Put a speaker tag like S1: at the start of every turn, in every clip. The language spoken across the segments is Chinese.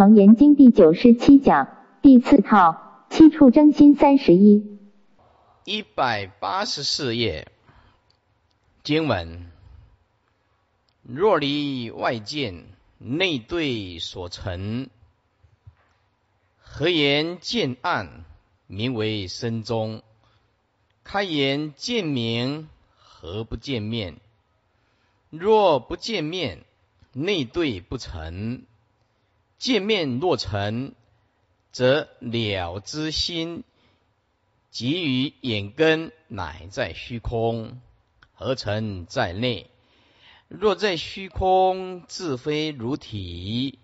S1: 楞严经第九十七讲第四套七处真心三十一。
S2: 一百八十四页经文：若离外见，内对所成，何言见暗，名为身中；开言见明，何不见面？若不见面，内对不成；见面若成，则了之心。即于眼根乃在虚空，何成在内。若在虚空自非如体，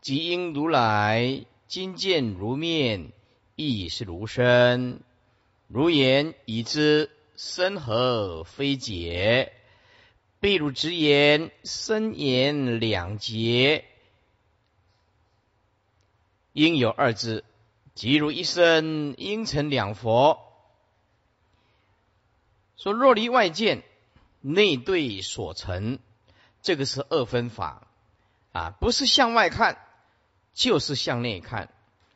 S2: 即因如来今见如面，亦是如身。如言已知身何非解？譬如直言身言两截，应有二字。即如一生应成两佛，说若离外见，内对所成，这个是二分法啊，不是向外看，就是向内看。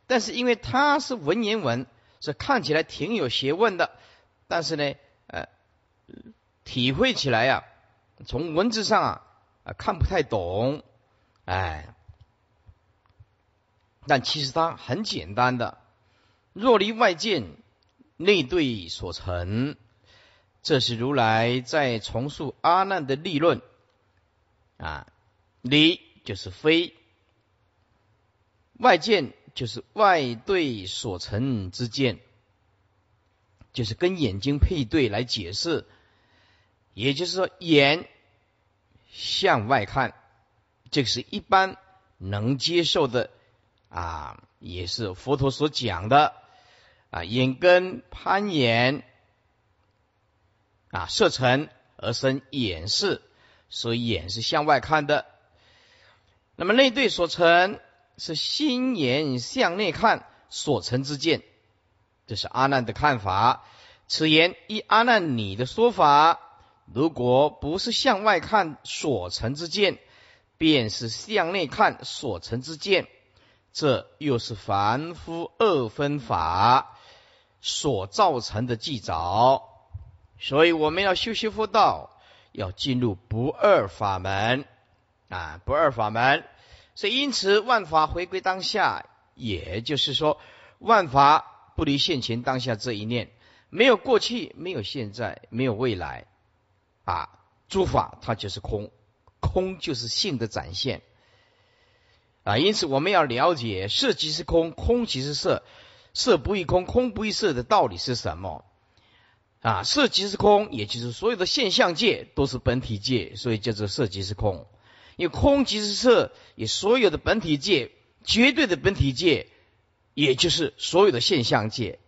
S2: 但是因为它是文言文，是看起来挺有学问的，但是呢，呃，体会起来呀，从文字上啊啊看不太懂，哎。但其实它很简单的，若离外见，内对所成，这是如来在重述阿难的立论啊。离就是非，外见就是外对所成之见，就是跟眼睛配对来解释。也就是说，眼向外看，这个是一般能接受的。啊，也是佛陀所讲的啊，眼根攀岩啊，色尘而生眼视，所以眼是向外看的。那么内对所成是心眼向内看所成之见，这是阿难的看法。此言依阿难你的说法，如果不是向外看所成之见，便是向内看所成之见。这又是凡夫二分法所造成的记着，所以我们要修修佛道，要进入不二法门啊！不二法门，所以因此万法回归当下，也就是说，万法不离现前当下这一念，没有过去，没有现在，没有未来啊！诸法它就是空，空就是性的展现。啊，因此我们要了解色即是空，空即是色，色不异空，空不异色的道理是什么？啊，色即是空，也就是所有的现象界都是本体界，所以叫做色即是空。因为空即是色，也所有的本体界，绝对的本体界，也就是所有的现象界。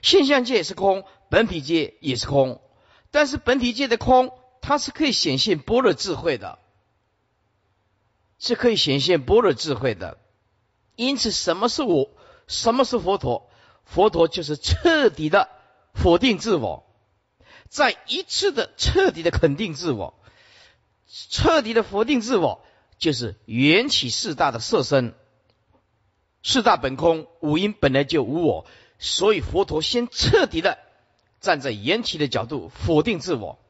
S2: 现象界是空，本体界也是空，但是本体界的空，它是可以显现般若智慧的。是可以显现般若智慧的，因此，什么是我？什么是佛陀？佛陀就是彻底的否定自我，在一次的彻底的肯定自我，彻底的否定自我，就是缘起四大的色身，四大本空，五阴本来就无我，所以佛陀先彻底的站在缘起的角度否定自我，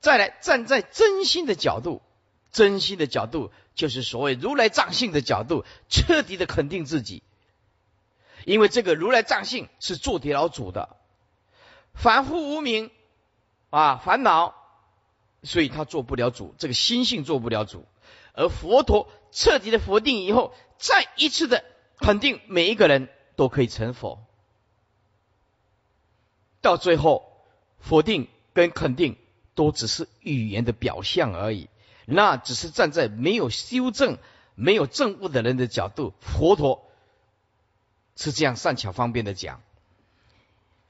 S2: 再来站在真心的角度。真心的角度，就是所谓如来藏性的角度，彻底的肯定自己。因为这个如来藏性是做地老主的，凡夫无名啊烦恼，所以他做不了主，这个心性做不了主。而佛陀彻底的否定以后，再一次的肯定每一个人都可以成佛，到最后否定跟肯定都只是语言的表象而已。那只是站在没有修正、没有证悟的人的角度，佛陀是这样善巧方便的讲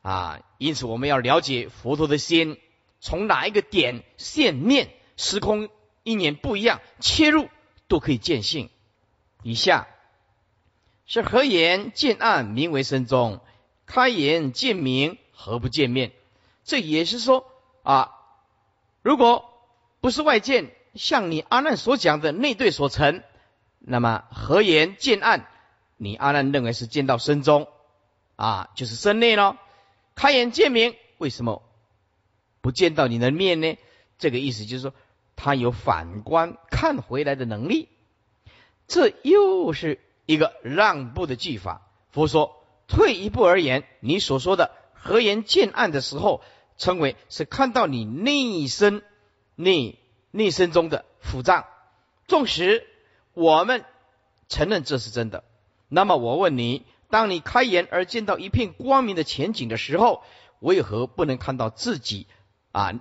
S2: 啊。因此，我们要了解佛陀的心，从哪一个点、线、面、时空、一年不一样切入，都可以见性。以下是合言见暗，名为身中；开言见明，何不见面？这也是说啊，如果不是外见。像你阿难所讲的内对所成，那么合眼见暗，你阿难认为是见到身中啊，就是身内咯。开眼见明，为什么不见到你的面呢？这个意思就是说，他有反观看回来的能力。这又是一个让步的技法。佛说，退一步而言，你所说的合眼见暗的时候，称为是看到你内身内内身中的腑脏。纵使我们承认这是真的，那么我问你：当你开眼而见到一片光明的前景的时候，为何不能看到自己啊？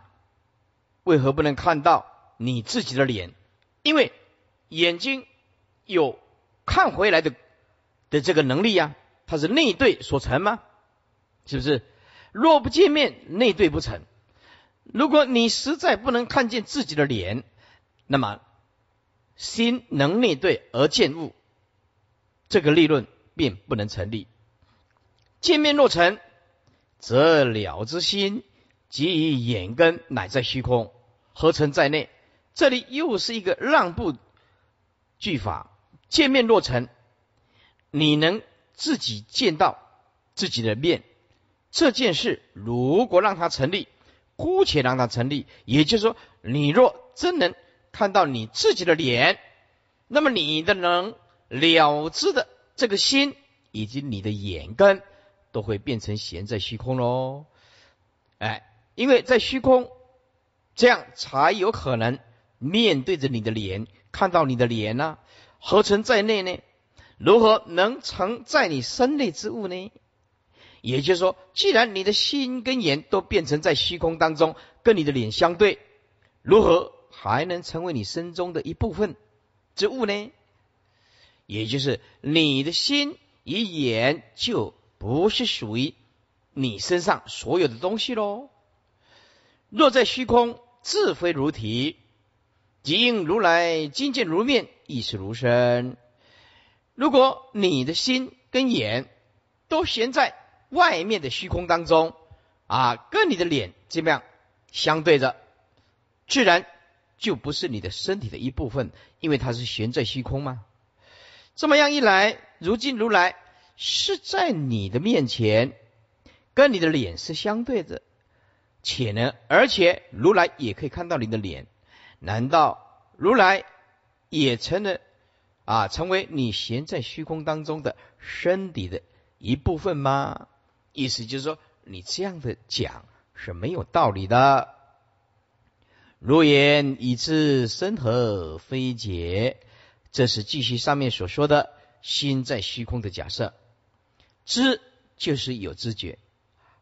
S2: 为何不能看到你自己的脸？因为眼睛有看回来的的这个能力呀，它是内对所成吗？是不是？若不见面，内对不成。如果你实在不能看见自己的脸，那么心能内对而见物，这个立论便不能成立。见面若成，则了之心。即以眼根乃在虚空，合成在内。这里又是一个让步句法。见面若成，你能自己见到自己的面，这件事如果让它成立，姑且让它成立。也就是说，你若真能看到你自己的脸，那么你的能了知的这个心以及你的眼根，都会变成闲在虚空喽。哎。因为在虚空，这样才有可能面对着你的脸，看到你的脸呢。合成在内呢？如何能成在你身内之物呢？也就是说，既然你的心跟眼都变成在虚空当中，跟你的脸相对，如何还能成为你身中的一部分之物呢？也就是你的心与眼就不是属于你身上所有的东西喽。若在虚空，自非如体，即应如来金见如面，亦是如身。如果你的心跟眼都悬在外面的虚空当中，啊，跟你的脸这么样相对着，自然就不是你的身体的一部分，因为它是悬在虚空嘛。这么样一来，如今如来是在你的面前，跟你的脸是相对着。且呢，而且如来也可以看到你的脸，难道如来也成了啊，成为你悬在虚空当中的身体的一部分吗？意思就是说，你这样的讲是没有道理的。如言以知身何非解，这是继续上面所说的心在虚空的假设。知就是有知觉，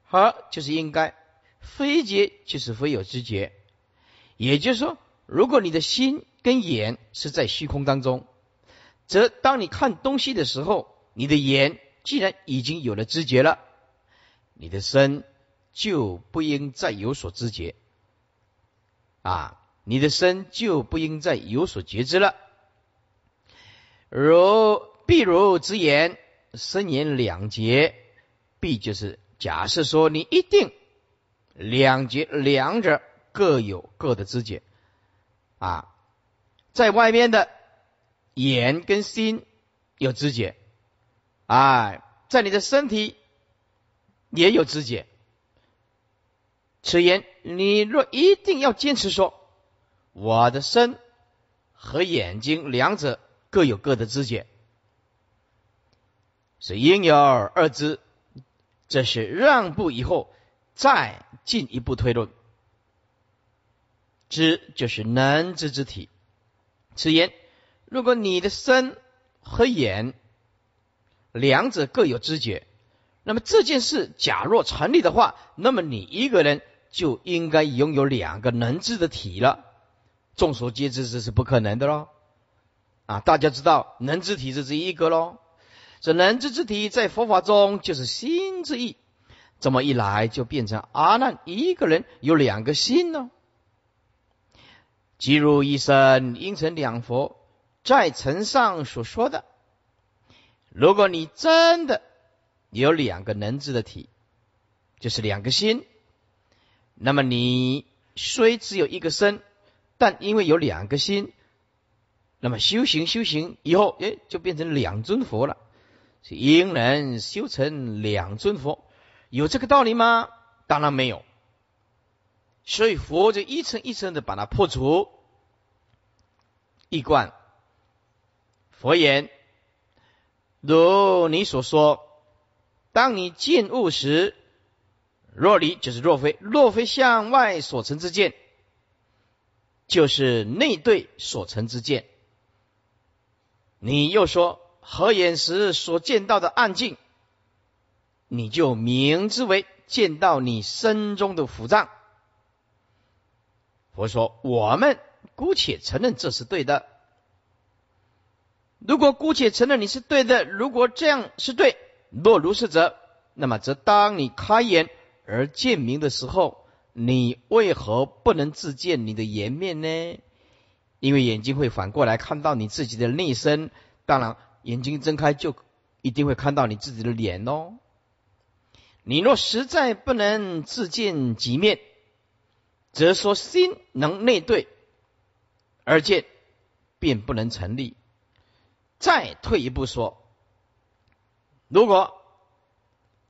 S2: 和就是应该。非觉就是非有知觉，也就是说，如果你的心跟眼是在虚空当中，则当你看东西的时候，你的眼既然已经有了知觉了，你的身就不应再有所知觉，啊，你的身就不应再有所觉知了。如譬如之言，身言两结，必就是假设说你一定。两节两者各有各的知觉啊，在外面的眼跟心有知觉，哎，在你的身体也有知觉。此言，你若一定要坚持说，我的身和眼睛两者各有各的知觉，是因有二知，这是让步以后。再进一步推论，知就是能知之体。此言，如果你的身和眼两者各有知觉，那么这件事假若成立的话，那么你一个人就应该拥有两个能知的体了。众所皆知，这是不可能的喽。啊，大家知道能知体这是一个喽。这能知之体在佛法中就是心之意。这么一来，就变成阿难一个人有两个心呢。即如一生应成两佛，在层上所说的，如果你真的有两个能知的体，就是两个心，那么你虽只有一个身，但因为有两个心，那么修行修行以后，哎，就变成两尊佛了。是因人修成两尊佛，有这个道理吗？当然没有。所以佛就一层一层的把它破除。一观佛言：如你所说，当你见物时，若离就是若非，若非向外所成之见，就是内对所成之见。你又说。合眼时所见到的暗境，你就明之为见到你身中的腑脏。佛说：我们姑且承认这是对的。如果姑且承认你是对的，如果这样是对，若如是者，那么则当你开眼而见明的时候，你为何不能自见你的颜面呢？因为眼睛会反过来看到你自己的内身，当然。眼睛睁开就一定会看到你自己的脸哦。你若实在不能自见己面，则说心能内对而见，便不能成立。再退一步说，如果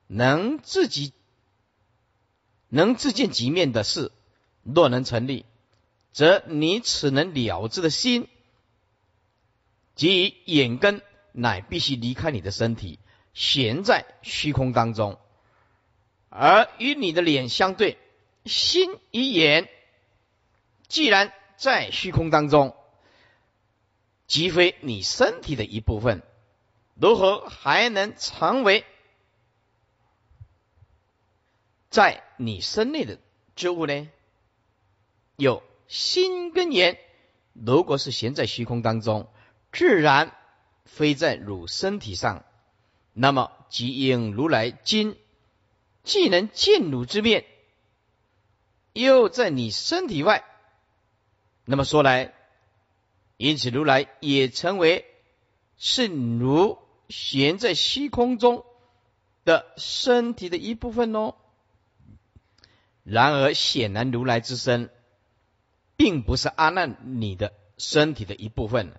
S2: 能自己能自见己面的事，若能成立，则你此能了之的心，即眼根。乃必须离开你的身体，悬在虚空当中，而与你的脸相对，心与眼既然在虚空当中，即非你身体的一部分，如何还能成为在你身内的之物呢？有心跟眼，如果是悬在虚空当中，自然。非在汝身体上，那么即应如来今既能见汝之面，又在你身体外，那么说来，因此如来也成为是如悬在虚空中的身体的一部分哦。然而显然如来之身，并不是阿难你的身体的一部分，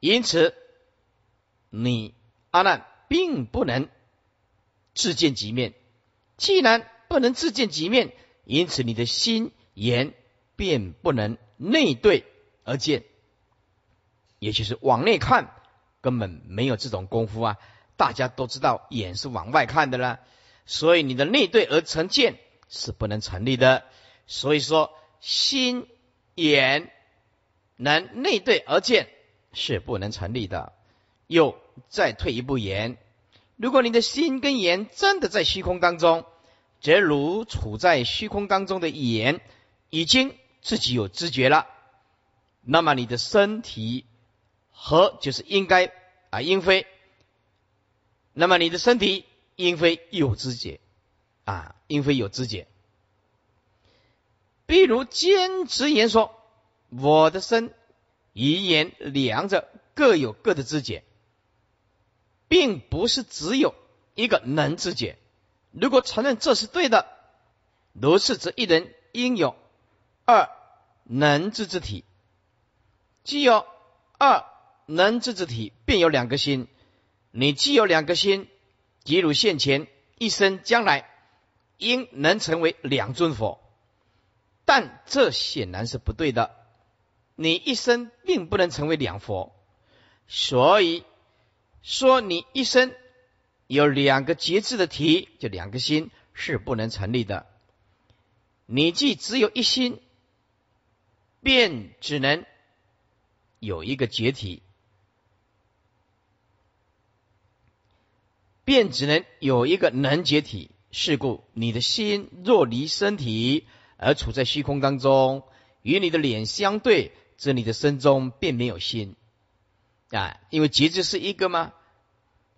S2: 因此。你阿难并不能自见即面，既然不能自见即面，因此你的心眼便不能内对而见，也就是往内看，根本没有这种功夫啊！大家都知道眼是往外看的啦，所以你的内对而成见是不能成立的。所以说，心眼能内对而见是不能成立的。又再退一步言，如果你的心跟眼真的在虚空当中，则如处在虚空当中的眼已经自己有知觉了，那么你的身体和就是应该啊应非，那么你的身体应非有知觉啊应非有知觉。比如坚持言说，我的身与眼两者各有各的知觉。并不是只有一个能知解。如果承认这是对的，如是则一人应有二能知之体。既有二能自之体，便有两个心。你既有两个心，即如现前一生将来应能成为两尊佛。但这显然是不对的。你一生并不能成为两佛，所以。说你一生有两个节制的体，就两个心是不能成立的。你既只有一心，便只能有一个解体，便只能有一个能解体。是故你的心若离身体而处在虚空当中，与你的脸相对，则你的身中便没有心。啊，因为节制是一个吗？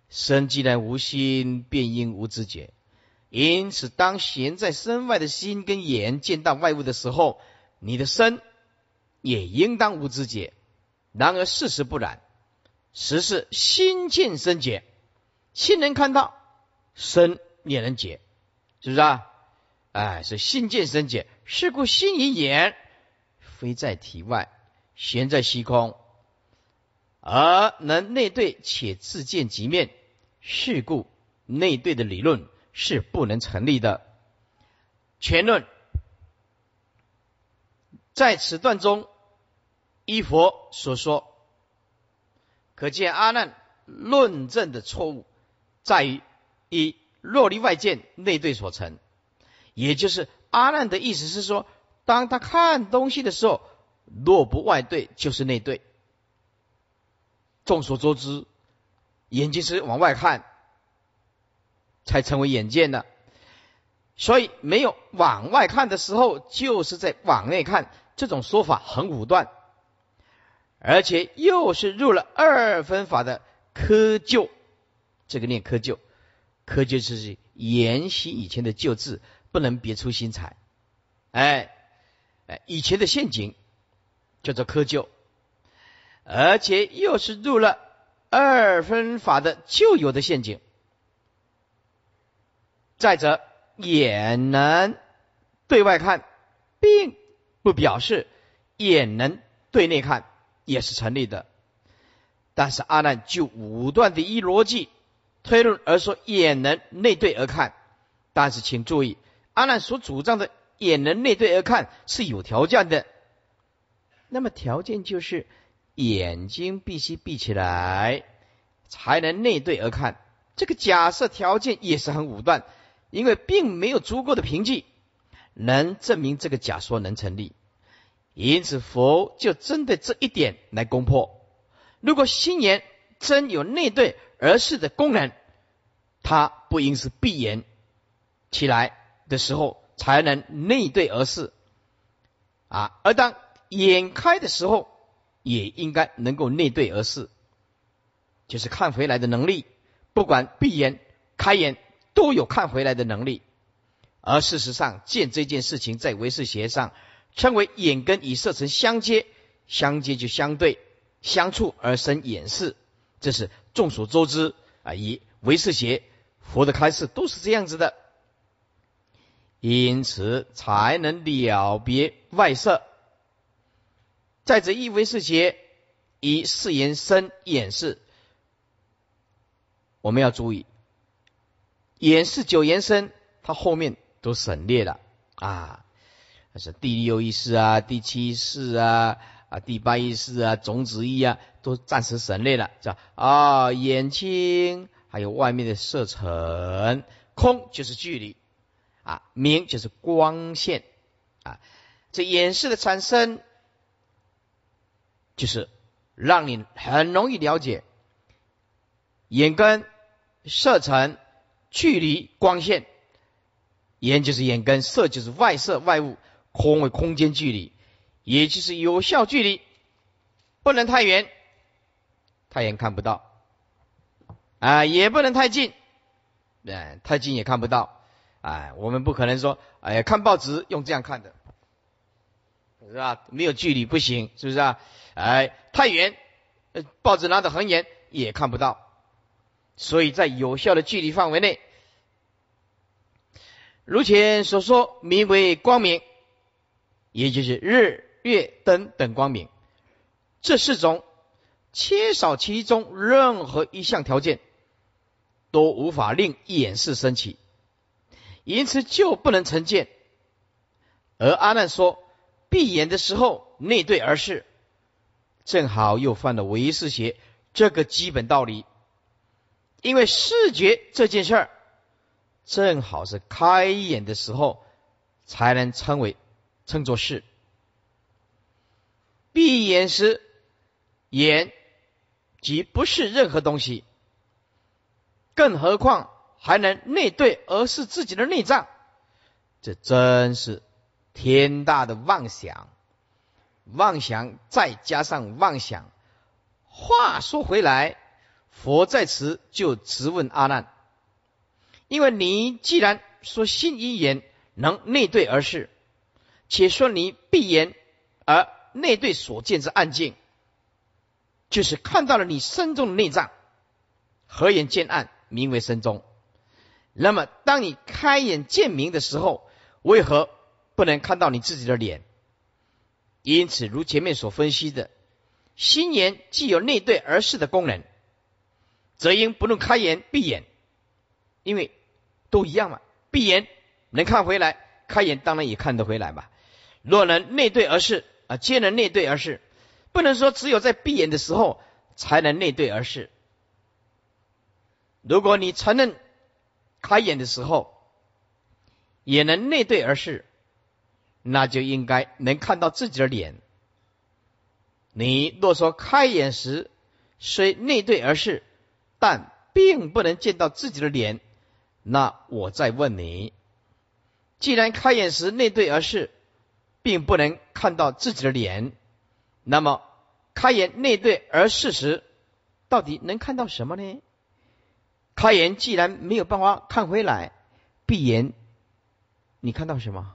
S2: 身既然无心，便应无知觉。因此，当悬在身外的心跟眼见到外物的时候，你的身也应当无知觉。然而事实不然，实是心见身觉，心能看到，身也能解，是不是啊？哎，是心见身解。是故心与眼非在体外，悬在虚空。而能内对且自见即面，是故内对的理论是不能成立的。全论在此段中，依佛所说，可见阿难论证的错误在于一若离外见内对所成，也就是阿难的意思是说，当他看东西的时候，若不外对就是内对。众所周知，眼睛是往外看才成为眼见的。所以没有往外看的时候，就是在往内看。这种说法很武断，而且又是入了二分法的窠臼。这个念窠臼，窠臼就是沿袭以前的旧字，不能别出心裁。哎哎，以前的陷阱叫做窠臼，而且又是入了二分法的旧有的陷阱。再者。眼能对外看，并不表示眼能对内看，也是成立的。但是阿难就武断的一逻辑推论而说，眼能内对而看。但是请注意，阿难所主张的眼能内对而看是有条件的。那么条件就是眼睛必须闭起来，才能内对而看。这个假设条件也是很武断。因为并没有足够的凭据能证明这个假说能成立，因此佛就针对这一点来攻破。如果心眼真有内对而视的功能，它不应是闭眼起来的时候才能内对而视啊，而当眼开的时候，也应该能够内对而视，就是看回来的能力，不管闭眼开眼。都有看回来的能力，而事实上，见这件事情在唯识学上称为眼根与色尘相接，相接就相对相处而生眼视，这是众所周知啊。以唯识学佛的开示都是这样子的，因此才能了别外色。在这一唯识学以四言生演示，我们要注意。演示九言身，它后面都省略了啊，那是第六意识啊，第七意识啊，啊第八意识啊，种子意啊，都暂时省略了，叫啊眼睛，还有外面的色尘，空就是距离啊，明就是光线啊，这演示的产生，就是让你很容易了解眼根色尘。距离光线，眼就是眼根，色就是外色外物，空为空间距离，也就是有效距离，不能太远，太远看不到，啊，也不能太近，哎，太近也看不到，哎，我们不可能说，哎呀，看报纸用这样看的，是吧？没有距离不行，是不是啊？哎，太远，报纸拿得很远也看不到。所以在有效的距离范围内，如前所说，名为光明，也就是日、月、灯等光明。这四种缺少其中任何一项条件，都无法令眼视升起，因此就不能成见。而阿难说，闭眼的时候内对而视，正好又犯了唯识邪这个基本道理。因为视觉这件事儿，正好是开眼的时候才能称为称作视。闭眼时，眼即不是任何东西，更何况还能内对而是自己的内脏，这真是天大的妄想！妄想再加上妄想。话说回来。佛在此就直问阿难：因为你既然说心一言能内对而是，且说你闭眼而内对所见之暗境，就是看到了你身中的内脏，何言见暗，名为身中。那么当你开眼见明的时候，为何不能看到你自己的脸？因此，如前面所分析的，心眼既有内对而视的功能，则应不论开眼闭眼，因为都一样嘛。闭眼能看回来，开眼当然也看得回来嘛。若能内对而视啊，皆能内对而视，不能说只有在闭眼的时候才能内对而视。如果你承认开眼的时候也能内对而视，那就应该能看到自己的脸。你若说开眼时虽内对而视，但并不能见到自己的脸，那我再问你：既然开眼时内对而视，并不能看到自己的脸，那么开眼内对而视时，到底能看到什么呢？开眼既然没有办法看回来，闭眼，你看到什么？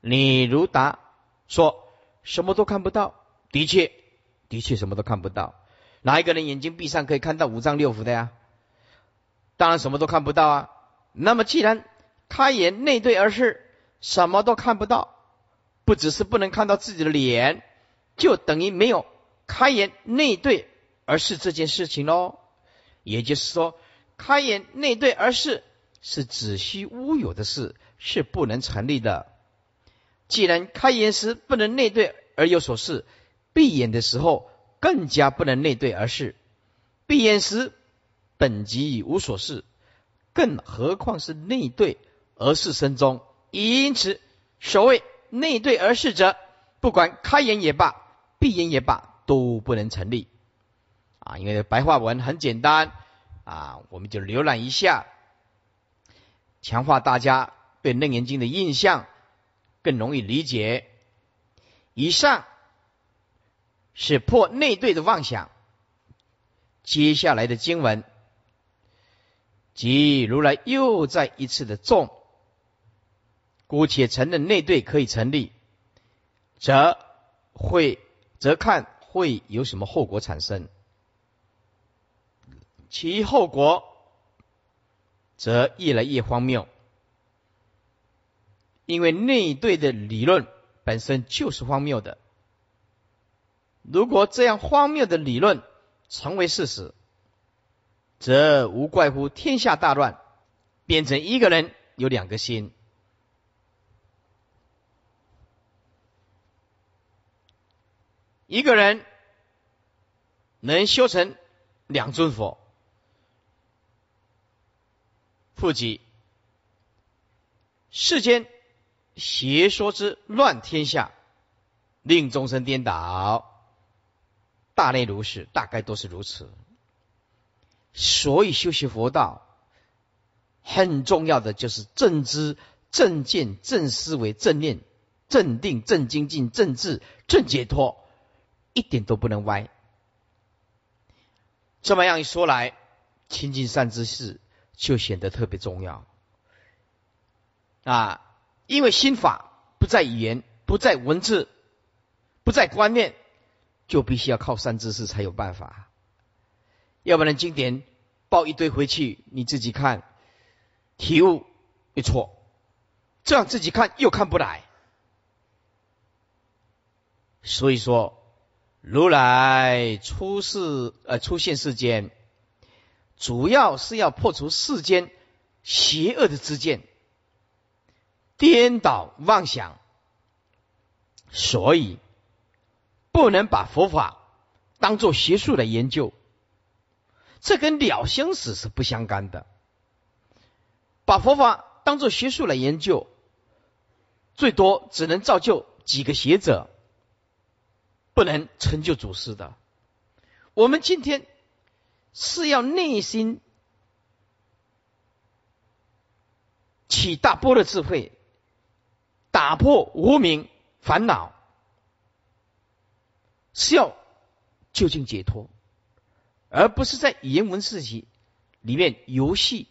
S2: 你如答说什么都看不到，的确，的确什么都看不到。哪一个人眼睛闭上可以看到五脏六腑的呀？当然什么都看不到啊。那么既然开眼内对而视，什么都看不到，不只是不能看到自己的脸，就等于没有开眼内对而视这件事情喽。也就是说，开眼内对而视是子虚乌有的事，是不能成立的。既然开眼时不能内对而有所事，闭眼的时候更加不能内对而视。闭眼时本即已无所事，更何况是内对而视身中。因此，所谓内对而视者，不管开眼也罢，闭眼也罢，都不能成立。啊，因为白话文很简单啊，我们就浏览一下，强化大家对《楞严经》的印象，更容易理解。以上是破内对的妄想，接下来的经文，即如来又再一次的重，姑且承认内对可以成立，则会则看会有什么后果产生。其后果，则越来越荒谬，因为内对的理论本身就是荒谬的。如果这样荒谬的理论成为事实，则无怪乎天下大乱，变成一个人有两个心，一个人能修成两尊佛。复己，世间邪说之乱天下，令众生颠倒，大类如是，大概都是如此。所以修习佛道，很重要的就是正知、正见、正思维、正念、正定、正精进、正智、正解脱，一点都不能歪。这么样一说来，亲近善知识。就显得特别重要啊！因为心法不在语言，不在文字，不在观念，就必须要靠三知识才有办法。要不然经典抱一堆回去，你自己看，体悟一错，这样自己看又看不来。所以说，如来出世呃出现世间。主要是要破除世间邪恶的之见，颠倒妄想，所以不能把佛法当做学术来研究，这跟了生死是不相干的。把佛法当做学术来研究，最多只能造就几个学者，不能成就祖师的。我们今天。是要内心起大波的智慧，打破无名烦恼，是要究竟解脱，而不是在言文字题里面游戏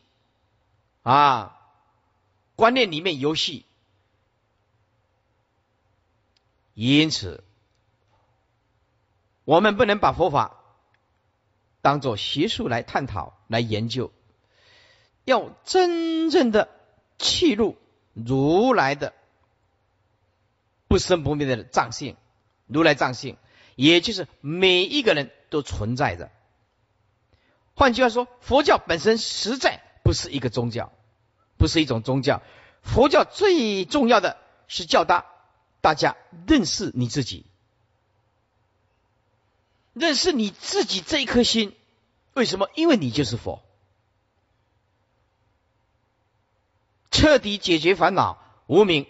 S2: 啊，观念里面游戏。因此，我们不能把佛法。当做学术来探讨、来研究，要真正的契入如来的不生不灭的藏性，如来藏性，也就是每一个人都存在着。换句话说，佛教本身实在不是一个宗教，不是一种宗教。佛教最重要的是教大大家认识你自己，认识你自己这一颗心。为什么？因为你就是佛，彻底解决烦恼无名，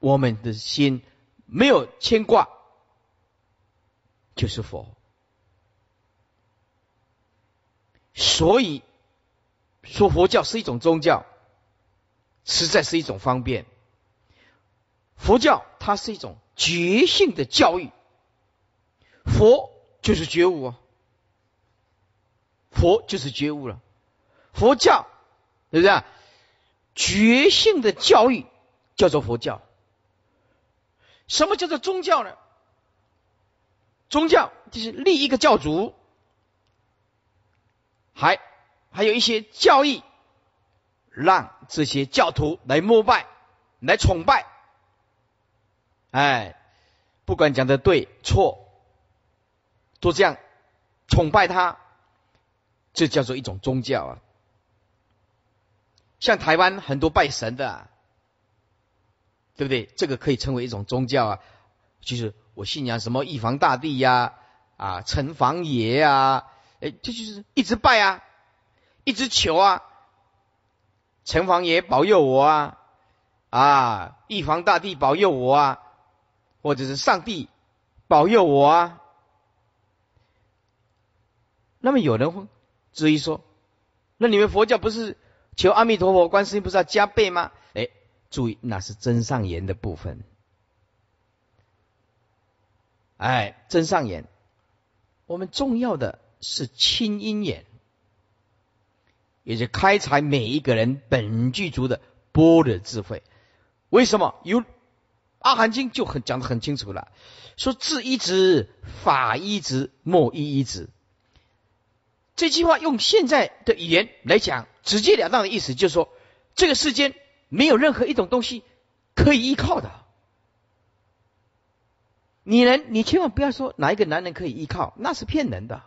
S2: 我们的心没有牵挂，就是佛。所以说，佛教是一种宗教，实在是一种方便。佛教它是一种觉性的教育，佛就是觉悟啊。佛就是觉悟了，佛教对不对？觉性的教育叫做佛教。什么叫做宗教呢？宗教就是立一个教主，还还有一些教义，让这些教徒来膜拜、来崇拜。哎，不管讲的对错，都这样崇拜他。这叫做一种宗教啊，像台湾很多拜神的，对不对？这个可以称为一种宗教啊，就是我信仰什么玉皇大帝呀，啊城隍爷呀，哎，这就是一直拜啊，一直求啊，城隍爷保佑我啊，啊玉皇大帝保佑我啊，或者是上帝保佑我啊，那么有人会。质疑说：“那你们佛教不是求阿弥陀佛、观世音菩萨加倍吗？”哎，注意，那是真上言的部分。哎，真上言，我们重要的是清音眼，也就开采每一个人本具足的般若智慧。为什么？有《阿含经》就很讲的很清楚了，说智一直，法一直，莫一一直。这句话用现在的语言来讲，直截了当的意思就是说，这个世间没有任何一种东西可以依靠的。女人，你千万不要说哪一个男人可以依靠，那是骗人的；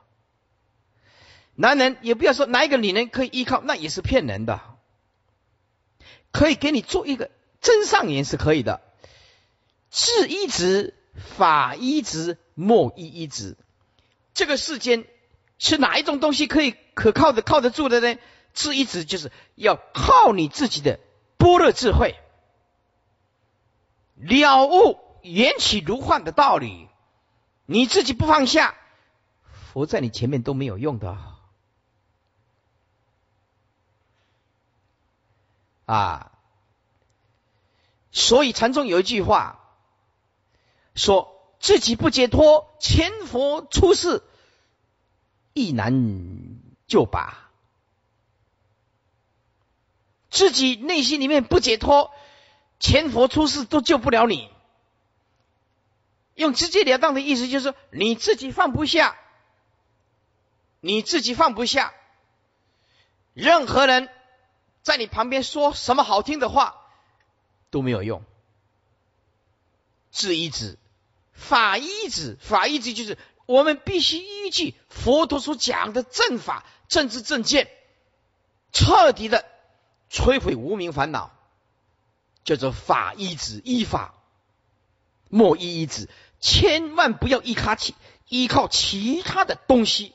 S2: 男人也不要说哪一个女人可以依靠，那也是骗人的。可以给你做一个真上言是可以的，智一直，法一直，莫一一直，这个世间。是哪一种东西可以可靠的、靠得住的呢？智一直就是要靠你自己的般若智慧，了悟缘起如幻的道理。你自己不放下，佛在你前面都没有用的啊！所以禅宗有一句话，说自己不解脱，前佛出世。亦难救拔，自己内心里面不解脱，前佛出世都救不了你。用直截了当的意思就是，你自己放不下，你自己放不下，任何人在你旁边说什么好听的话都没有用。智一子，法一子，法一子就是。我们必须依据佛陀所讲的正法、正知、正见，彻底的摧毁无名烦恼，叫做法依止，依法莫依依止，千万不要依靠其依靠其他的东西，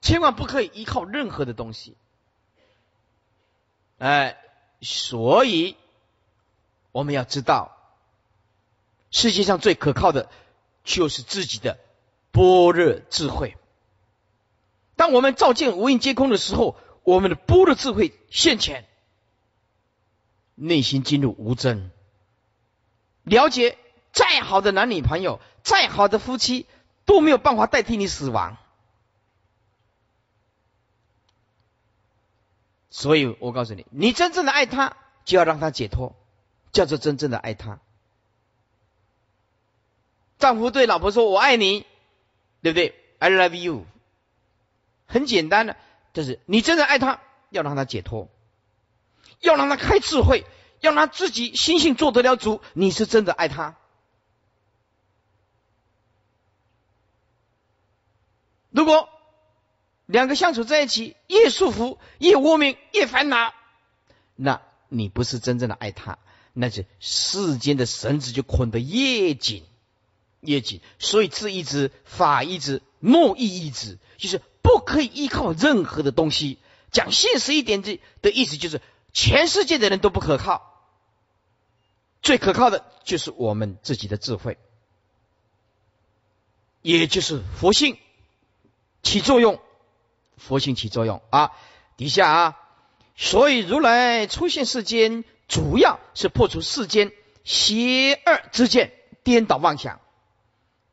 S2: 千万不可以依靠任何的东西。哎，所以我们要知道，世界上最可靠的。就是自己的般若智慧。当我们照见无因皆空的时候，我们的般若智慧现前，内心进入无真。了解再好的男女朋友，再好的夫妻，都没有办法代替你死亡。所以我告诉你，你真正的爱他，就要让他解脱，叫做真正的爱他。丈夫对老婆说：“我爱你，对不对？I love you。”很简单的，就是你真的爱他，要让他解脱，要让他开智慧，要让他自己心性做得了主。你是真的爱他，如果两个相处在一起，越束缚，越无名，越烦恼，那你不是真正的爱他，那是世间的绳子就捆得越紧业紧。所以智一之，法一之，莫意一之，就是不可以依靠任何的东西。讲现实一点的的意思，就是全世界的人都不可靠，最可靠的就是我们自己的智慧，也就是佛性起作用。佛性起作用啊！底下啊，所以如来出现世间，主要是破除世间邪恶之见、颠倒妄想，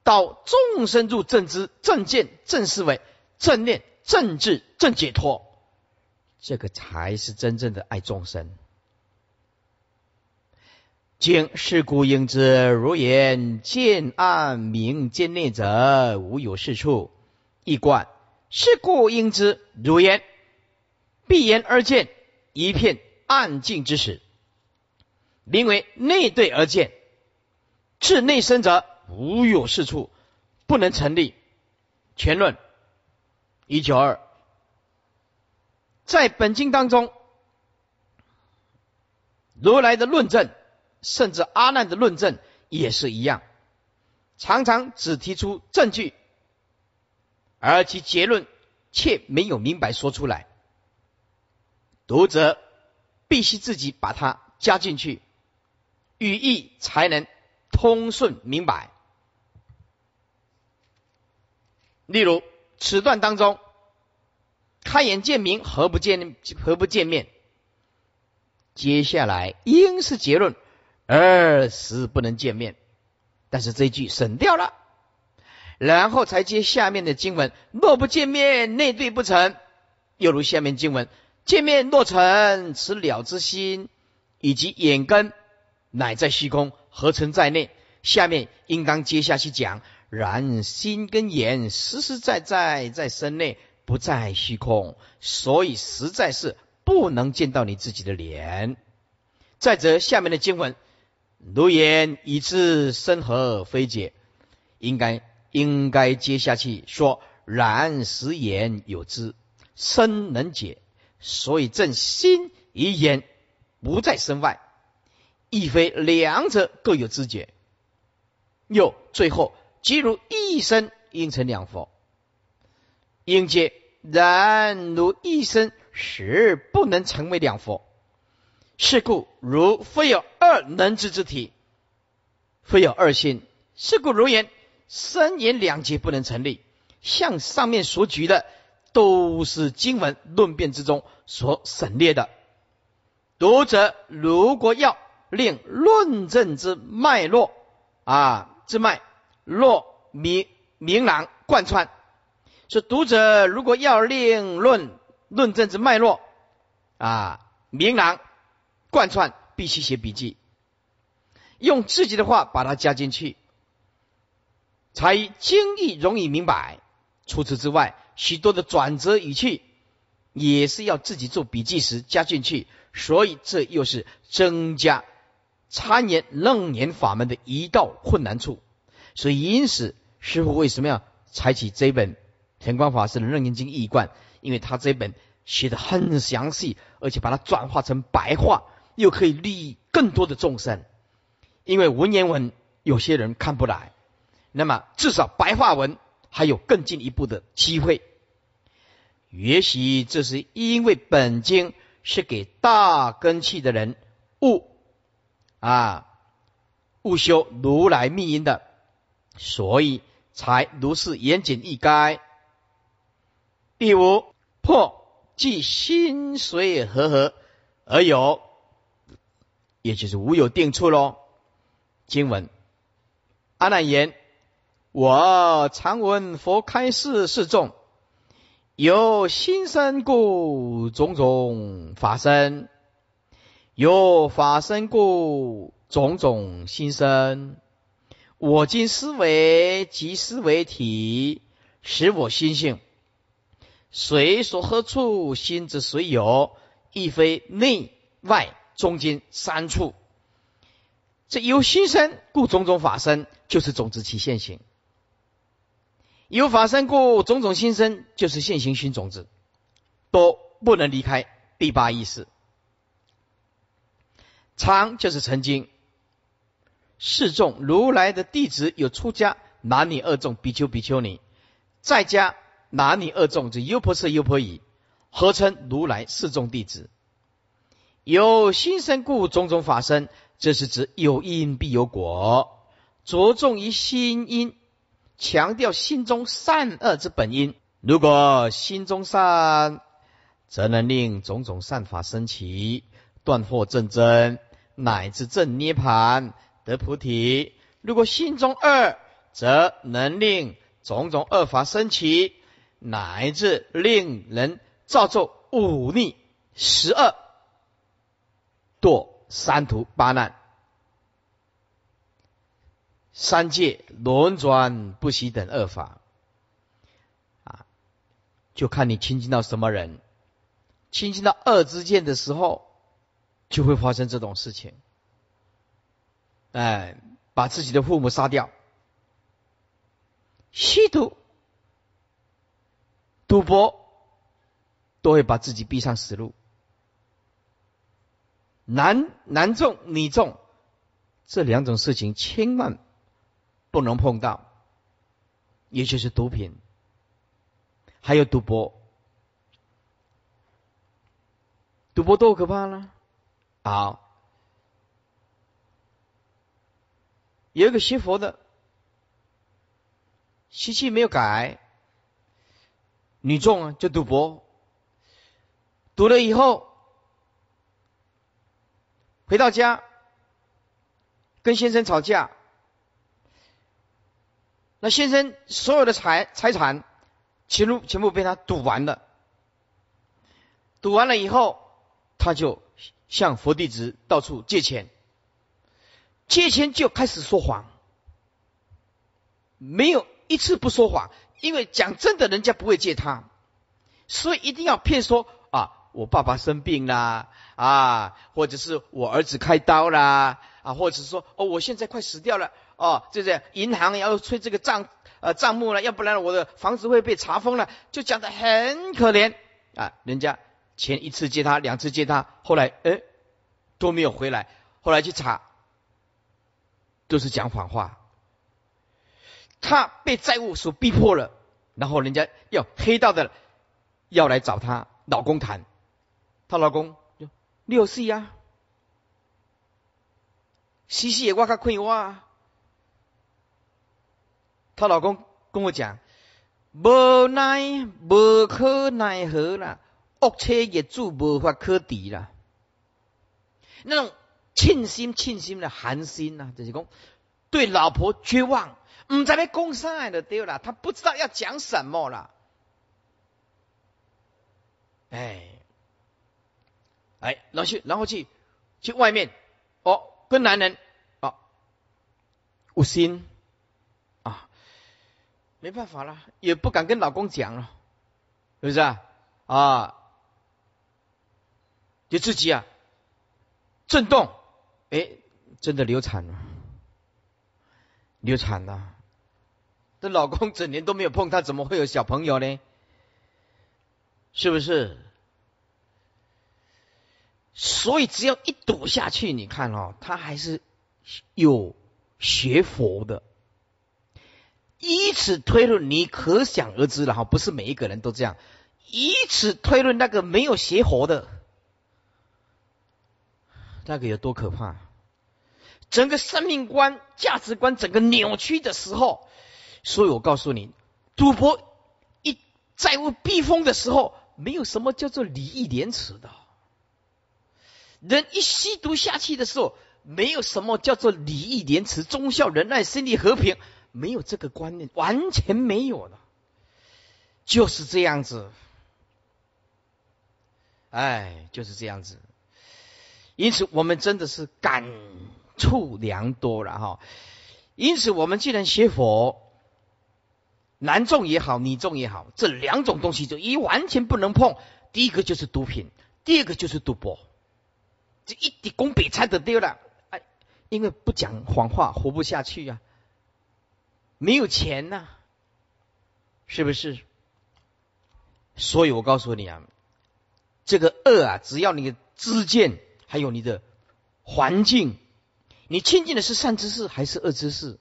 S2: 到众生入正知、正见、正思维、正念、正智、正解脱，这个才是真正的爱众生。经是故应知，如言见暗明见内者，无有是处，一观。是故应知，如言，闭眼而见一片暗静之时，名为内对而见。至内身者，无有是处，不能成立。全论一九二，在本经当中，如来的论证，甚至阿难的论证也是一样，常常只提出证据。而其结论却没有明白说出来，读者必须自己把它加进去，语义才能通顺明白。例如此段当中，开眼见明，何不见何不见面？接下来应是结论，二时不能见面，但是这一句省掉了。然后才接下面的经文：若不见面，内对不成。又如下面经文：见面若成，此了之心以及眼根乃在虚空，何成在内。下面应当接下去讲：然心跟眼实实在在在身内，不在虚空，所以实在是不能见到你自己的脸。再者，下面的经文：如言以知生何非解，应该。应该接下去说，然实言有之，身能解，所以正心与眼不在身外，亦非两者各有知觉。又最后即如一生应成两佛，应解然如一生实不能成为两佛。是故如非有二能知之体，非有二心。是故如言。三言两节不能成立，像上面所举的，都是经文论辩之中所省略的。读者如果要令论证之脉络啊之脉若明明朗贯穿，说读者如果要令论论证之脉络啊明朗贯穿，必须写笔记，用自己的话把它加进去。才经易容易明白。除此之外，许多的转折语气也是要自己做笔记时加进去。所以这又是增加参言楞严法门的一道困难处。所以因此，师傅为什么要采取这本田光法师的《楞严经译贯》？因为他这本写的很详细，而且把它转化成白话，又可以利益更多的众生。因为文言文有些人看不来。那么，至少白话文还有更进一步的机会。也许这是因为本经是给大根器的人悟啊悟修如来密因的，所以才如是严谨易该。第五破即心随和合而有，也就是无有定处喽。经文阿难言。我常闻佛开示示众，有心生故种种法生，有法生故种种心生。我今思维即思维体，使我心性随所何处心之随有，亦非内外中间三处。这有心生故种种法生，就是种子其现行。有法身故，种种心生，就是现行熏种子，都不能离开第八意识。常就是曾经，示众如来的弟子有出家男女二众，比丘比丘尼，在家男女二众，这优婆塞优婆夷，合称如来示众弟子。有心生故，种种法生，这是指有因必有果，着重于心因，强调心中善恶之本因。如果心中善，则能令种种善法生起，断惑正真。乃至正涅盘得菩提。如果心中恶，则能令种种恶法升起，乃至令人造作忤逆十恶，堕三途八难，三界轮转不息等恶法。啊，就看你亲近到什么人，亲近到恶之见的时候。就会发生这种事情，哎，把自己的父母杀掉，吸毒、赌博，都会把自己逼上死路。男男重、女重这两种事情千万不能碰到，也就是毒品，还有赌博，赌博多可怕呢？好，有一个学佛的习气没有改，女众啊就赌博，赌了以后回到家跟先生吵架，那先生所有的财财产全部全部被他赌完了，赌完了以后他就。向佛弟子到处借钱，借钱就开始说谎，没有一次不说谎，因为讲真的，人家不会借他，所以一定要骗说啊，我爸爸生病啦，啊，或者是我儿子开刀啦，啊，或者是说哦，我现在快死掉了，哦，这是银行要催这个账呃账目了，要不然我的房子会被查封了，就讲的很可怜啊，人家。钱一次借他，两次借他，后来哎都没有回来。后来去查，都是讲谎话。他被债务所逼迫了，然后人家要黑道的要来找他老公谈。她老公就六岁呀，西西也挖个亏挖。她老公跟我讲，无奈无可奈何了。恶车业主无法可敌啦，那种庆心庆心的寒心呐，就是讲对老婆绝望，唔知要讲啥就对了，他不知道要讲什么了。哎，哎，然后去，然后去去外面哦，跟男人哦，无心啊，没办法了，也不敢跟老公讲了，是不是啊？啊。就自己啊，震动，哎，真的流产了，流产了。这老公整年都没有碰她，怎么会有小朋友呢？是不是？所以只要一赌下去，你看哦，他还是有学佛的。以此推论，你可想而知了哈，不是每一个人都这样。以此推论，那个没有邪佛的。那个有多可怕？整个生命观、价值观整个扭曲的时候，所以我告诉你，赌博一债务逼疯的时候，没有什么叫做礼义廉耻的；人一吸毒下去的时候，没有什么叫做礼义廉耻、忠孝仁爱、心理和平，没有这个观念，完全没有的，就是这样子。哎，就是这样子。因此，我们真的是感触良多了哈。因此，我们既然学佛，男众也好，女众也好，这两种东西就一完全不能碰。第一个就是毒品，第二个就是赌博。这一滴功比差的丢了，哎，因为不讲谎话，活不下去呀。没有钱呐，是不是？所以我告诉你啊，这个恶啊，只要你知见还有你的环境，你亲近的是善知识还是恶知识？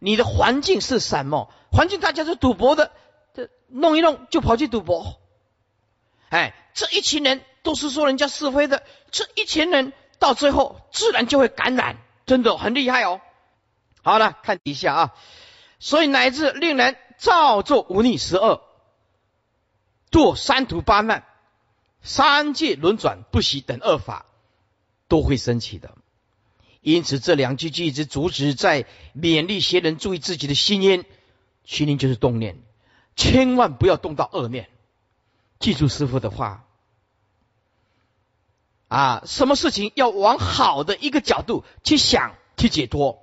S2: 你的环境是什么？环境大家是赌博的，这弄一弄就跑去赌博。哎，这一群人都是说人家是非的，这一群人到最后自然就会感染，真的很厉害哦。好了，看底下啊，所以乃至令人造作无逆十恶，堕三途八难、三界轮转不息等恶法，都会升起的。因此，这两句句子主旨在勉励邪人注意自己的心念，心念就是动念，千万不要动到恶念。记住师傅的话啊，什么事情要往好的一个角度去想、去解脱。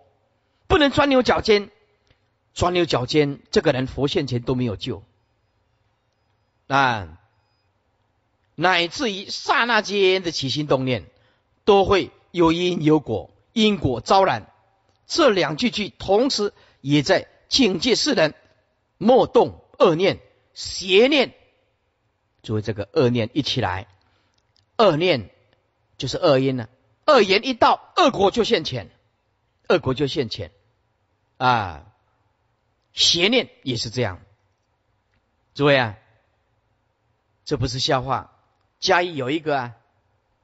S2: 不能钻牛角尖，钻牛角尖，这个人佛现前都没有救啊！乃至于刹那间的起心动念，都会有因有果，因果昭然。这两句句同时也在警戒世人，莫动恶念、邪念。作为这个恶念一起来，恶念就是恶因呢。恶言一到，恶果就现前，恶果就现前。啊，邪念也是这样。诸位啊，这不是笑话。嘉义有一个啊，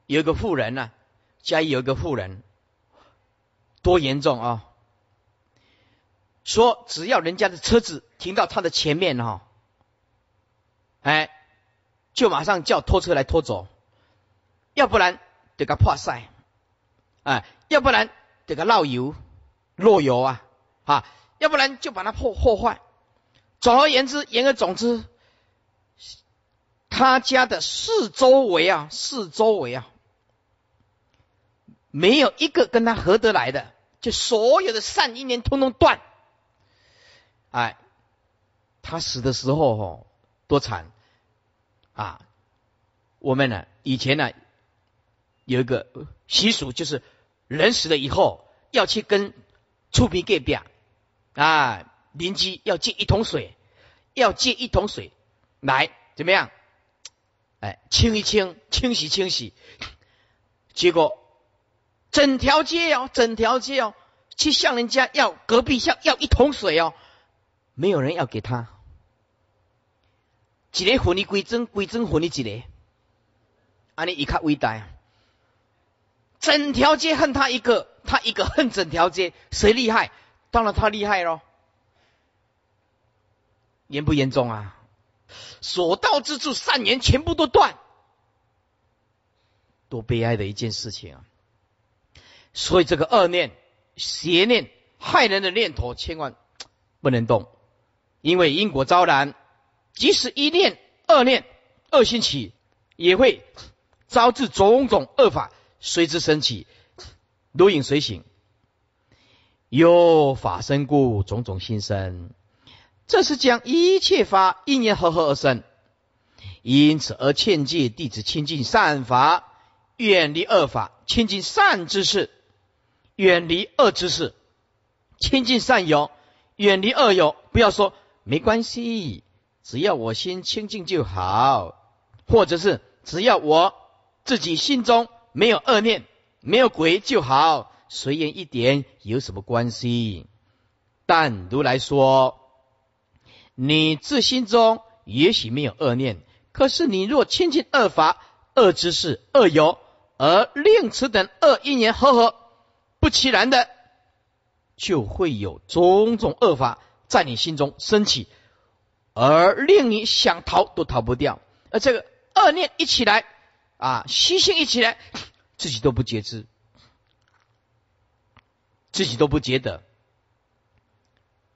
S2: 有一个富人呢，嘉义有一个富人，多严重啊！说只要人家的车子停到他的前面哈，哎，就马上叫拖车来拖走，要不然得个破塞，哎，要不然得个漏油、漏油啊。啊，要不然就把它破破坏。总而言之，言而总之，他家的四周围啊，四周围啊，没有一个跟他合得来的，就所有的善因缘通通断。哎，他死的时候哦，多惨啊！我们呢，以前呢，有一个习俗，就是人死了以后要去跟出殡给表。啊，邻居要借一桶水，要借一桶水来怎么样？哎，清一清，清洗清洗。结果整条街哦，整条街哦，去向人家要隔壁向要一桶水哦，没有人要给他。一个混你归真，归真混你一个，安尼一看伟大。整条街恨他一个，他一个 恨整条街，谁厉害？当然他厉害喽，严不严重啊？所到之处善缘全部都断，多悲哀的一件事情啊！所以这个恶念、邪念、害人的念头，千万不能动，因为因果昭然，即使一念恶念、恶心起，也会招致种种恶法随之升起，如影随形。有法生故，种种心生。这是将一切法因缘合合而生，因此而劝诫弟子亲近善法，远离恶法；亲近善知识，远离恶知识；亲近善友，远离恶友。不要说没关系，只要我心清净就好，或者是只要我自己心中没有恶念、没有鬼就好。随缘一点有什么关系？但如来说，你自心中也许没有恶念，可是你若亲近恶法、恶知识、恶友，而令此等恶因缘合合，不其然的，就会有种种恶法在你心中升起，而令你想逃都逃不掉。而这个恶念一起来，啊，习性一起来，自己都不觉知。自己都不觉得，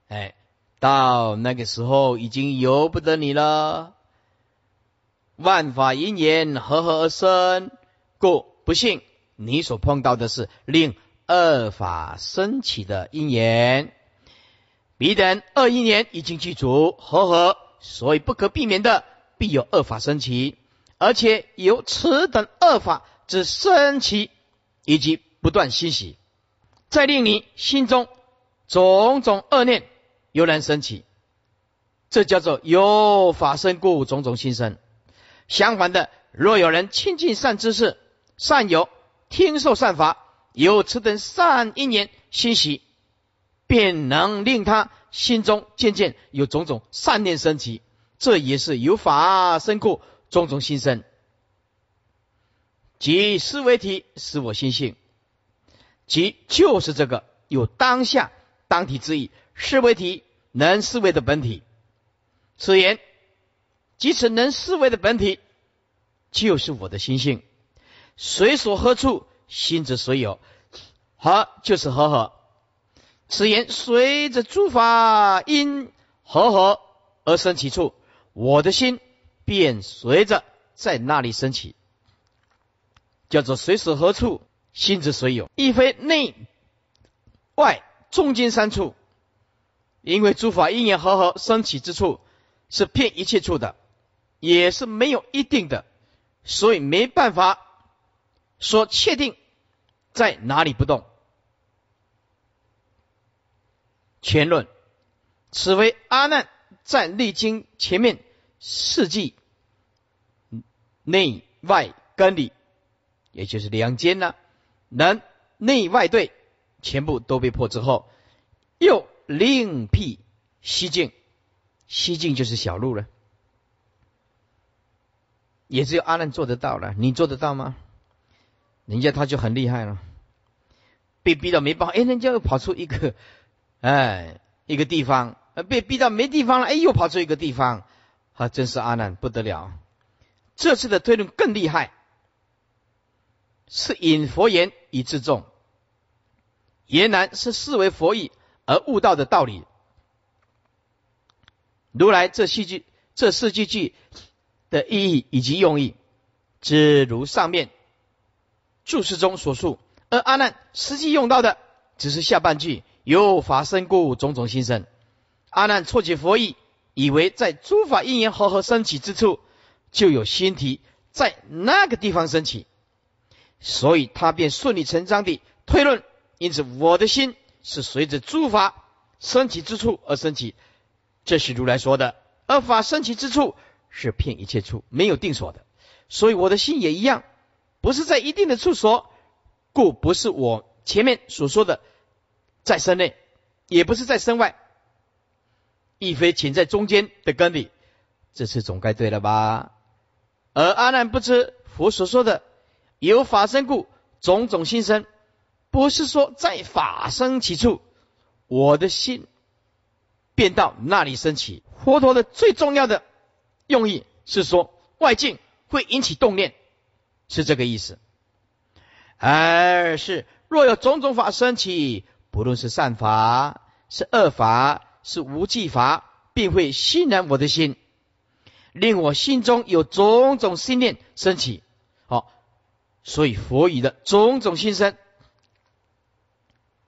S2: 哎，到那个时候已经由不得你了。万法因缘合合而生，故不幸你所碰到的是令恶法升起的因缘。彼等二因缘已经具足和合，所以不可避免的必有恶法升起，而且由此等恶法之升起以及不断欣喜。再令你心中种种恶念油然升起，这叫做有法生故，种种心生。相反的，若有人亲近善知识、善友，听受善法，有此等善因缘欣喜，便能令他心中渐渐有种种善念升起。这也是有法生故，种种心生。即思维体，使我心性，即就是这个有当下当体之意。思维体能思维的本体，此言即此能思维的本体，就是我的心性。随所何处，心之所有，和就是和合。此言随着诸法因和合而生起处，我的心便随着在那里升起。叫做随时何处，心之所有，亦非内外中间三处。因为诸法因缘和合升起之处，是遍一切处的，也是没有一定的，所以没办法说确定在哪里不动。前论，此为阿难在历经前面四季内外根理。也就是两间呢，能内外对全部都被破之后，又另辟西境，西境就是小路了，也只有阿难做得到了，你做得到吗？人家他就很厉害了，被逼到没办法，哎，人家又跑出一个，哎，一个地方，被逼到没地方了，哎，又跑出一个地方，啊，真是阿难不得了，这次的推论更厉害。是引佛言以自重，言难是视为佛意而悟道的道理。如来这四句这四句句的意义以及用意，只如上面注释中所述，而阿难实际用到的只是下半句有法生故，种种心生。阿难错解佛意，以为在诸法因缘和合升起之处，就有心体在那个地方升起。所以他便顺理成章地推论，因此我的心是随着诸法升起之处而升起，这是如来说的。而法升起之处是骗一切处，没有定所的。所以我的心也一样，不是在一定的处所，故不是我前面所说的在身内，也不是在身外，亦非潜在中间的根里。这次总该对了吧？而阿难不知佛所说的。有法生故，种种心生，不是说在法生起处，我的心便到那里升起。佛陀的最重要的用意是说，外境会引起动念，是这个意思。而是若有种种法生起，不论是善法、是恶法、是无记法，便会吸染我的心，令我心中有种种心念升起。好。所以佛语的种种心生，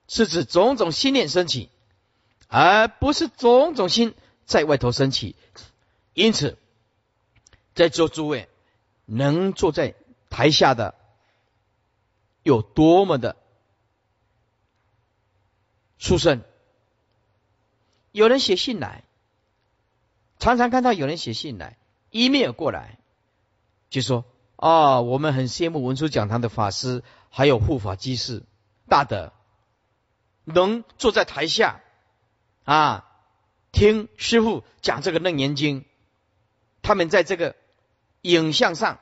S2: 是指种种心念升起，而不是种种心在外头升起。因此，在座诸位能坐在台下的，有多么的殊胜。有人写信来，常常看到有人写信来，一面过来，就说。啊，我们很羡慕文殊讲堂的法师，还有护法居士大德，能坐在台下啊，听师傅讲这个楞严经。他们在这个影像上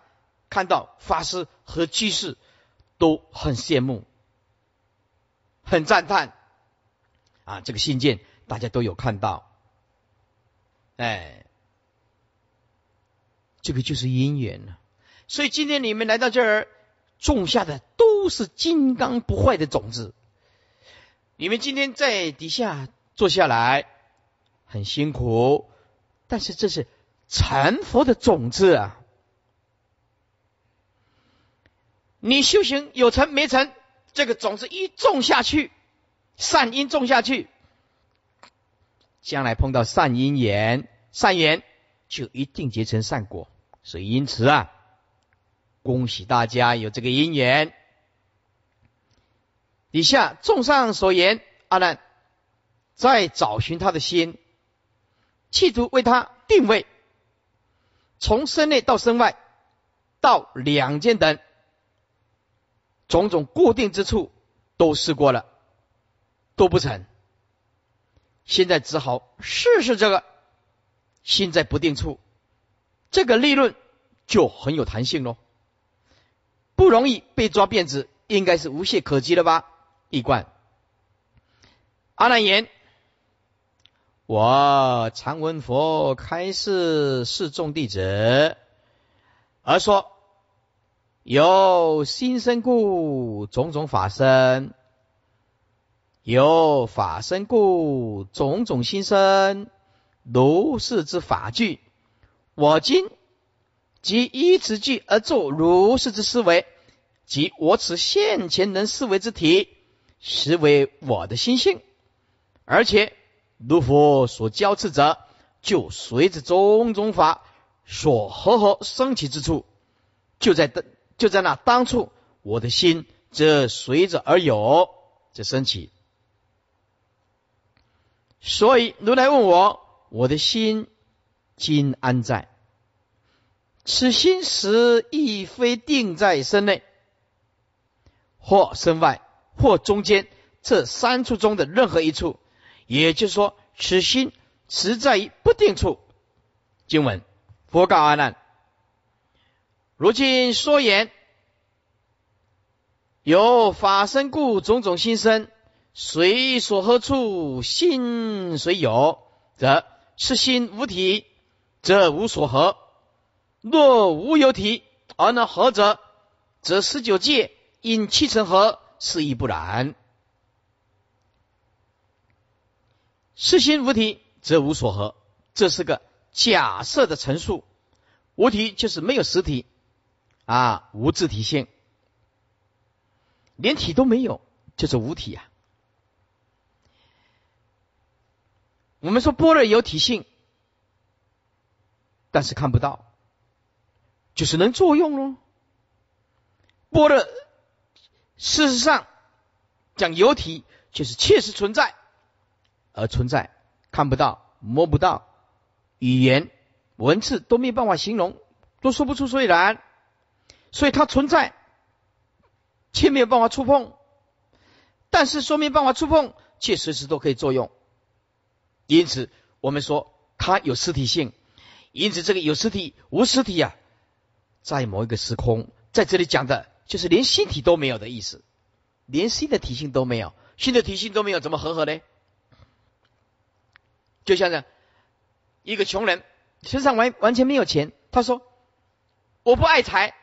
S2: 看到法师和居士，都很羡慕，很赞叹。啊，这个信件大家都有看到，哎，这个就是因缘了。所以今天你们来到这儿，种下的都是金刚不坏的种子。你们今天在底下坐下来，很辛苦，但是这是成佛的种子啊！你修行有成没成，这个种子一种下去，善因种下去，将来碰到善因缘，善缘就一定结成善果。所以因此啊。恭喜大家有这个因缘。以下众上所言，阿难在找寻他的心，企图为他定位，从身内到身外，到两件等种种固定之处都试过了，都不成。现在只好试试这个，心在不定处，这个利润就很有弹性喽，不容易被抓辫子，应该是无懈可击了吧？一贯。阿难言：我常闻佛开示示众弟子，而说有心生故，种种法生。有法生故，种种心生，如是之法具。我今即依此句而作如是之思维，即我此现前能思维之体，实为我的心性。而且如佛所教次者，就随着种种法所合合升起之处，就在等就在那当处，我的心则随着而有，这升起。所以如来问我：我的心今安在？此心时亦非定在身内，或身外，或中间这三处中的任何一处。也就是说，此心实在于不定处。经文：佛告阿难：如今说言，有法身故，种种心生。随所何处心随有，则是心无体，则无所合。若无有体而能合者，则十九界因气成合，是亦不然。是心无体，则无所合，这是个假设的陈述。无体就是没有实体啊，无自体性，连体都没有，就是无体啊。我们说波若有体性，但是看不到，就是能作用喽。波若事实上讲有体，就是确实存在，而存在看不到、摸不到，语言文字都没办法形容，都说不出所以然，所以它存在，却没有办法触碰，但是说明办法触碰，却随时都可以作用。因此，我们说它有实体性。因此，这个有实体、无实体啊，在某一个时空，在这里讲的就是连心体都没有的意思，连心的体性都没有，心的体性都没有，怎么和合呢？就像这一个穷人身上完完全没有钱，他说我不爱财，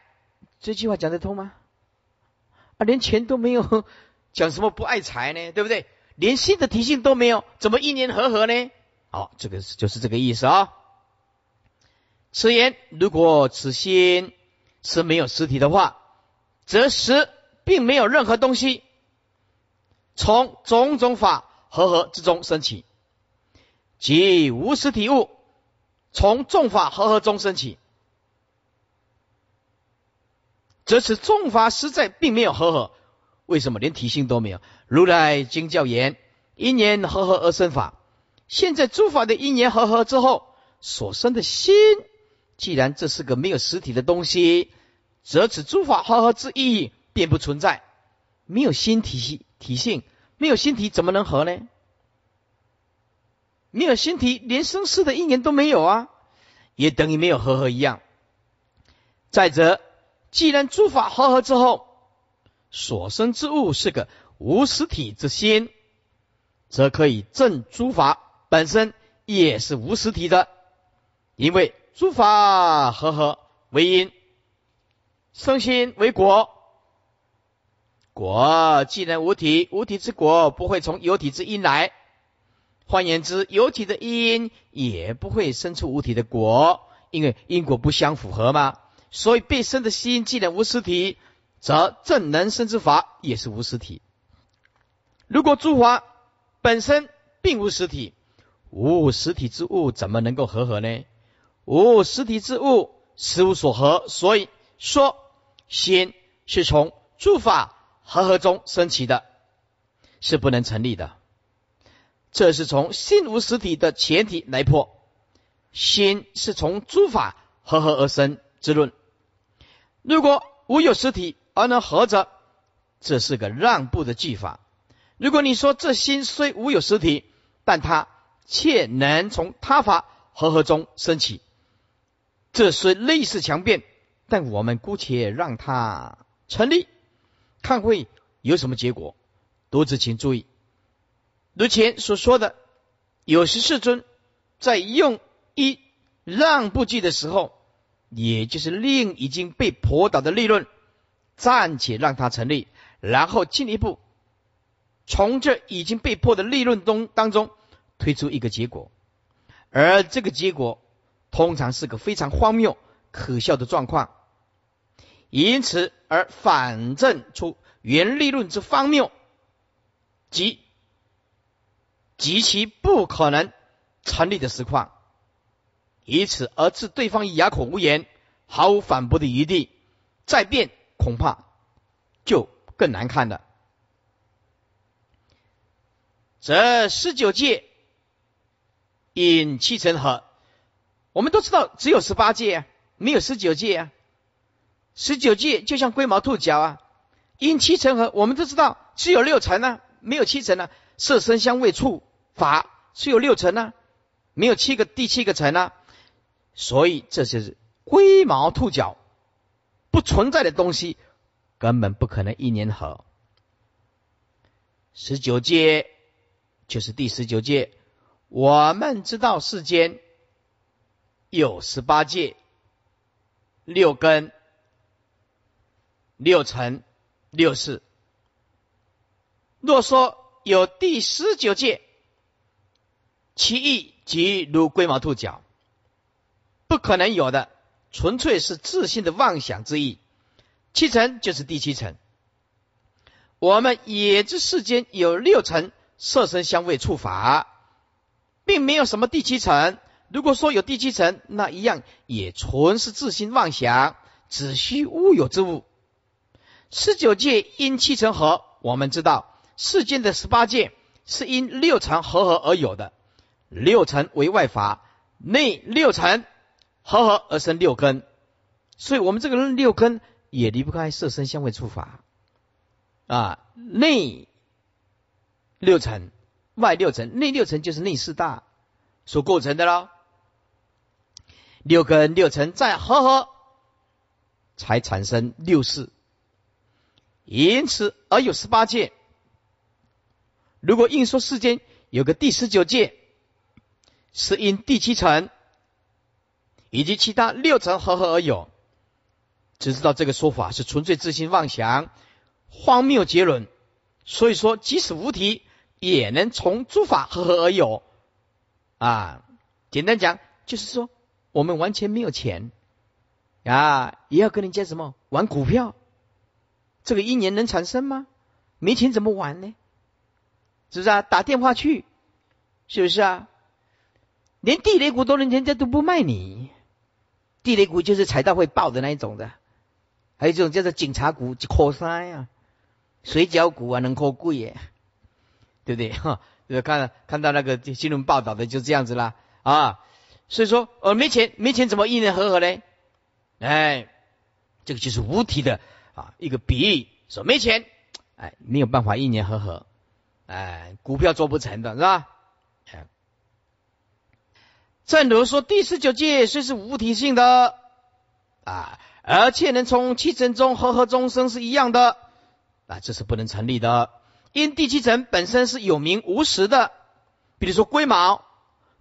S2: 这句话讲得通吗？啊，连钱都没有，讲什么不爱财呢？对不对？连心的提性都没有，怎么一年和合呢？好，这个是就是这个意思啊。此言如果此心是没有实体的话，则实并没有任何东西从种种法和合之中升起，即无实体物从众法和合中升起，则此众法实在并没有和合。为什么连体性都没有？如来经教言：因缘和合而生法。现在诸法的因缘和合之后所生的心，既然这是个没有实体的东西，则此诸法和合之意便不存在。没有心体系体性，没有心体怎么能合呢？没有心体，连生死的因缘都没有啊，也等于没有和合一样。再者，既然诸法和合之后，所生之物是个无实体之心，则可以证诸法本身也是无实体的，因为诸法和合为因，生心为果，果既然无体，无体之果不会从有体之因来，换言之，有体的因也不会生出无体的果，因为因果不相符合嘛，所以被生的心既然无实体。则正能生之法也是无实体。如果诸法本身并无实体，无实体之物怎么能够和合呢？无实体之物实无所合，所以说心是从诸法和合中升起的，是不能成立的。这是从心无实体的前提来破，心是从诸法合合而生之论。如果无有实体而能合着，这是个让步的技法。如果你说这心虽无有实体，但它却能从他法合合中升起，这虽类似强辩，但我们姑且让它成立，看会有什么结果。读者请注意，如前所说的，有时世尊在用一让步计的时候，也就是令已经被驳倒的利润暂且让它成立，然后进一步从这已经被迫的利润中当中推出一个结果，而这个结果通常是个非常荒谬可笑的状况，因此而反证出原利润之荒谬。即极其不可能成立的实况，以此而致对方哑口无言，毫无反驳的余地，再辩恐怕就更难看了。这十九界引七成合，我们都知道只有十八界啊，没有十九界啊。十九界就像龟毛兔角啊，因七成合，我们都知道只有六层啊。没有七层呢，色声香味触法只有六层呢，没有七个第七个层呢，所以这就是龟毛兔角不存在的东西，根本不可能一年合。十九届就是第十九届，我们知道世间有十八界，六根、六层、六世。若说有第十九界，其意即如龟毛兔角，不可能有的，纯粹是自信的妄想之意。七层就是第七层。我们也知世间有六层色身香味触法，并没有什么第七层。如果说有第七层，那一样也纯是自信妄想，只需乌有之物。十九界因七层合，我们知道。世间的十八界是因六层合合而有的，六层为外法，内六层合合而生六根，所以我们这个六根也离不开色身香味触法啊。内六层，外六层，内六层就是内四大所构成的喽。六根六层再合合，才产生六世，因此而有十八界。如果硬说世间有个第十九界，是因第七层以及其他六层合合而有，只知道这个说法是纯粹自行妄想、荒谬结论。所以说，即使无题，也能从诸法合合而有。啊，简单讲，就是说我们完全没有钱啊，也要跟人家什么玩股票，这个一年能产生吗？没钱怎么玩呢？是不是啊？打电话去，是不是啊？连地雷股都能人家都不卖你，地雷股就是踩到会爆的那一种的，还有这种叫做警察股，可三呀，水饺股啊，能可贵耶，对不对？哈，看看到那个新闻报道的就这样子啦啊，所以说，呃，没钱，没钱怎么一年合合呢？哎，这个就是无题的啊，一个比喻，说没钱，哎，没有办法一年合合。哎，股票做不成的是吧？正如说第十九界虽是无体性的啊，而且能从七层中和合中生是一样的啊，这是不能成立的。因第七层本身是有名无实的，比如说龟毛、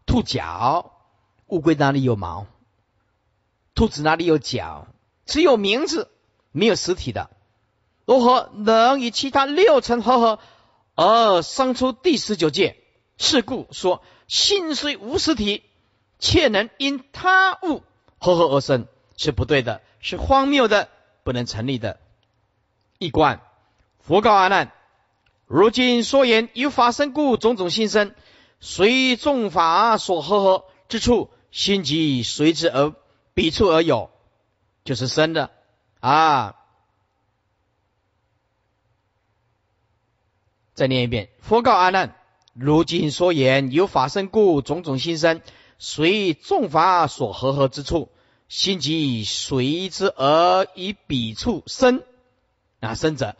S2: 兔角，乌龟哪里有毛？兔子哪里有角？只有名字，没有实体的，如何能与其他六层合合？而生出第十九界，是故说心虽无实体，却能因他物合合而生，是不对的，是荒谬的，不能成立的。一观，佛告阿难：如今说言有法生故，种种心生，随众法所合合之处，心即随之而彼处而有，就是生的啊。再念一遍：佛告阿难，如今说言有法生故，种种心生，随众法所合合之处，心即随之而以彼处生啊，生者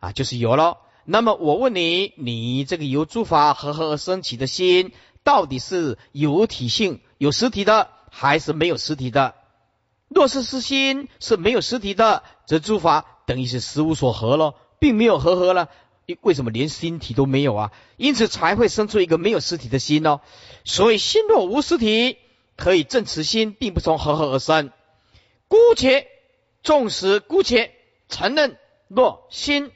S2: 啊就是有了。那么我问你，你这个由诸法合合而生起的心，到底是有体性、有实体的，还是没有实体的？若是实心是没有实体的，则诸法等于是实无所合了，并没有合合了。为什么连心体都没有啊？因此才会生出一个没有实体的心哦？所以心若无实体，可以证此心并不从合合而生。姑且纵使姑且承认，若心。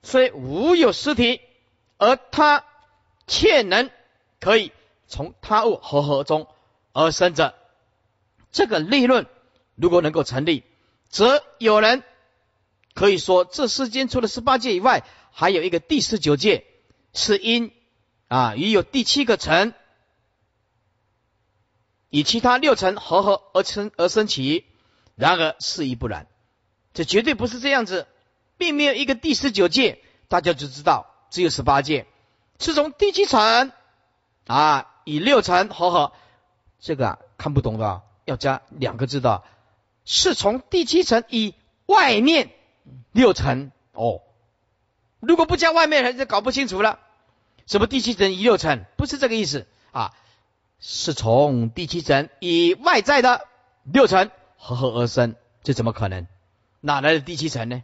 S2: 虽无有实体，而他却能可以从他物合合中而生者，这个立论如果能够成立，则有人可以说，这世间除了十八界以外，还有一个第十九界，是因啊，已有第七个层，以其他六层合合而成而生起。然而事亦不然，这绝对不是这样子。并没有一个第十九界，大家就知道只有十八界，是从第七层啊，以六层合合，这个啊看不懂的要加两个字的，是从第七层以外面六层哦，如果不加外面人，就搞不清楚了。什么第七层一六层？不是这个意思啊，是从第七层以外在的六层合合而生，这怎么可能？哪来的第七层呢？